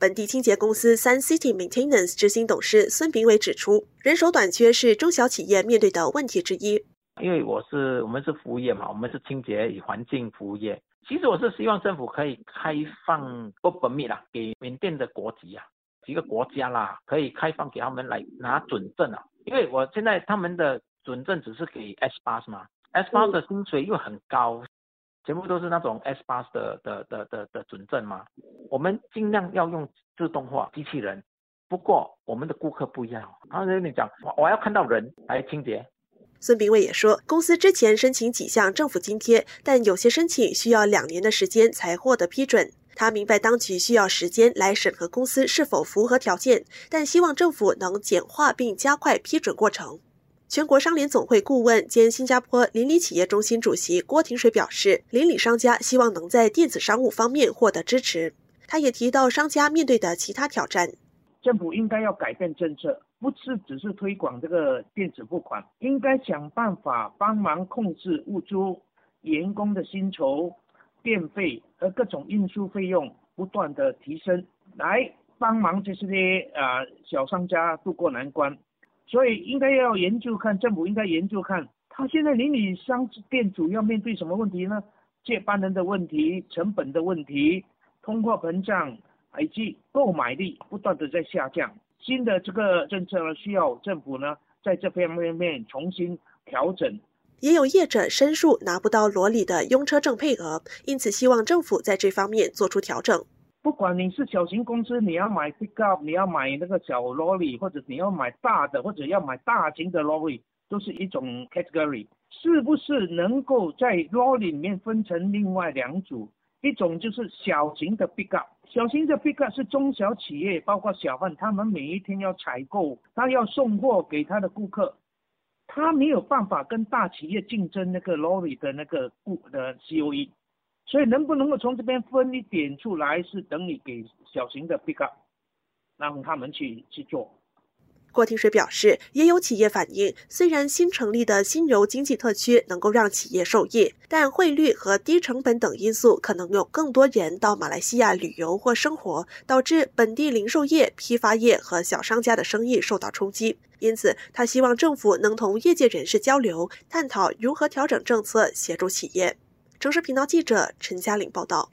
本地清洁公司三 City Maintenance 执行董事孙炳伟指出，人手短缺是中小企业面对的问题之一。因为我是我们是服务业嘛，我们是清洁与环境服务业。其实我是希望政府可以开放 open 啦，给缅甸的国籍啊，几个国家啦，可以开放给他们来拿准证啊。因为我现在他们的准证只是给 S 八是吗？S 八的薪水又很高，全部都是那种 S 八的的的的的准证吗。我们尽量要用自动化机器人，不过我们的顾客不一样，他跟你讲，我我要看到人来清洁。孙炳伟也说，公司之前申请几项政府津贴，但有些申请需要两年的时间才获得批准。他明白当局需要时间来审核公司是否符合条件，但希望政府能简化并加快批准过程。全国商联总会顾问兼新加坡邻里企业中心主席郭廷水表示，邻里商家希望能在电子商务方面获得支持。他也提到商家面对的其他挑战。政府应该要改变政策，不是只是推广这个电子付款，应该想办法帮忙控制物租、员工的薪酬、电费和各种运输费用不断的提升，来帮忙这些啊小商家渡过难关。所以应该要研究看，政府应该研究看，他现在邻里商店主要面对什么问题呢？接班人的问题、成本的问题、通货膨胀。以及购买力不断的在下降，新的这个政策呢，需要政府呢在这方面面重新调整。也有业者申诉拿不到罗里的用车证配额，因此希望政府在这方面做出调整。不管你是小型公司，你要买 pickup，你要买那个小 lorry，，或者你要买大的，或者要买大型的 lorry，，都是一种 category。是不是能够在 lorry 里面分成另外两组？一种就是小型的 pickup，小型的 pickup 是中小企业，包括小贩，他们每一天要采购，他要送货给他的顾客，他没有办法跟大企业竞争那个 lorry 的那个顾的 COE，所以能不能够从这边分一点出来，是等你给小型的 pickup，让他们去去做。郭廷水表示，也有企业反映，虽然新成立的新柔经济特区能够让企业受益，但汇率和低成本等因素可能有更多人到马来西亚旅游或生活，导致本地零售业、批发业和小商家的生意受到冲击。因此，他希望政府能同业界人士交流，探讨如何调整政策，协助企业。城市频道记者陈嘉玲报道。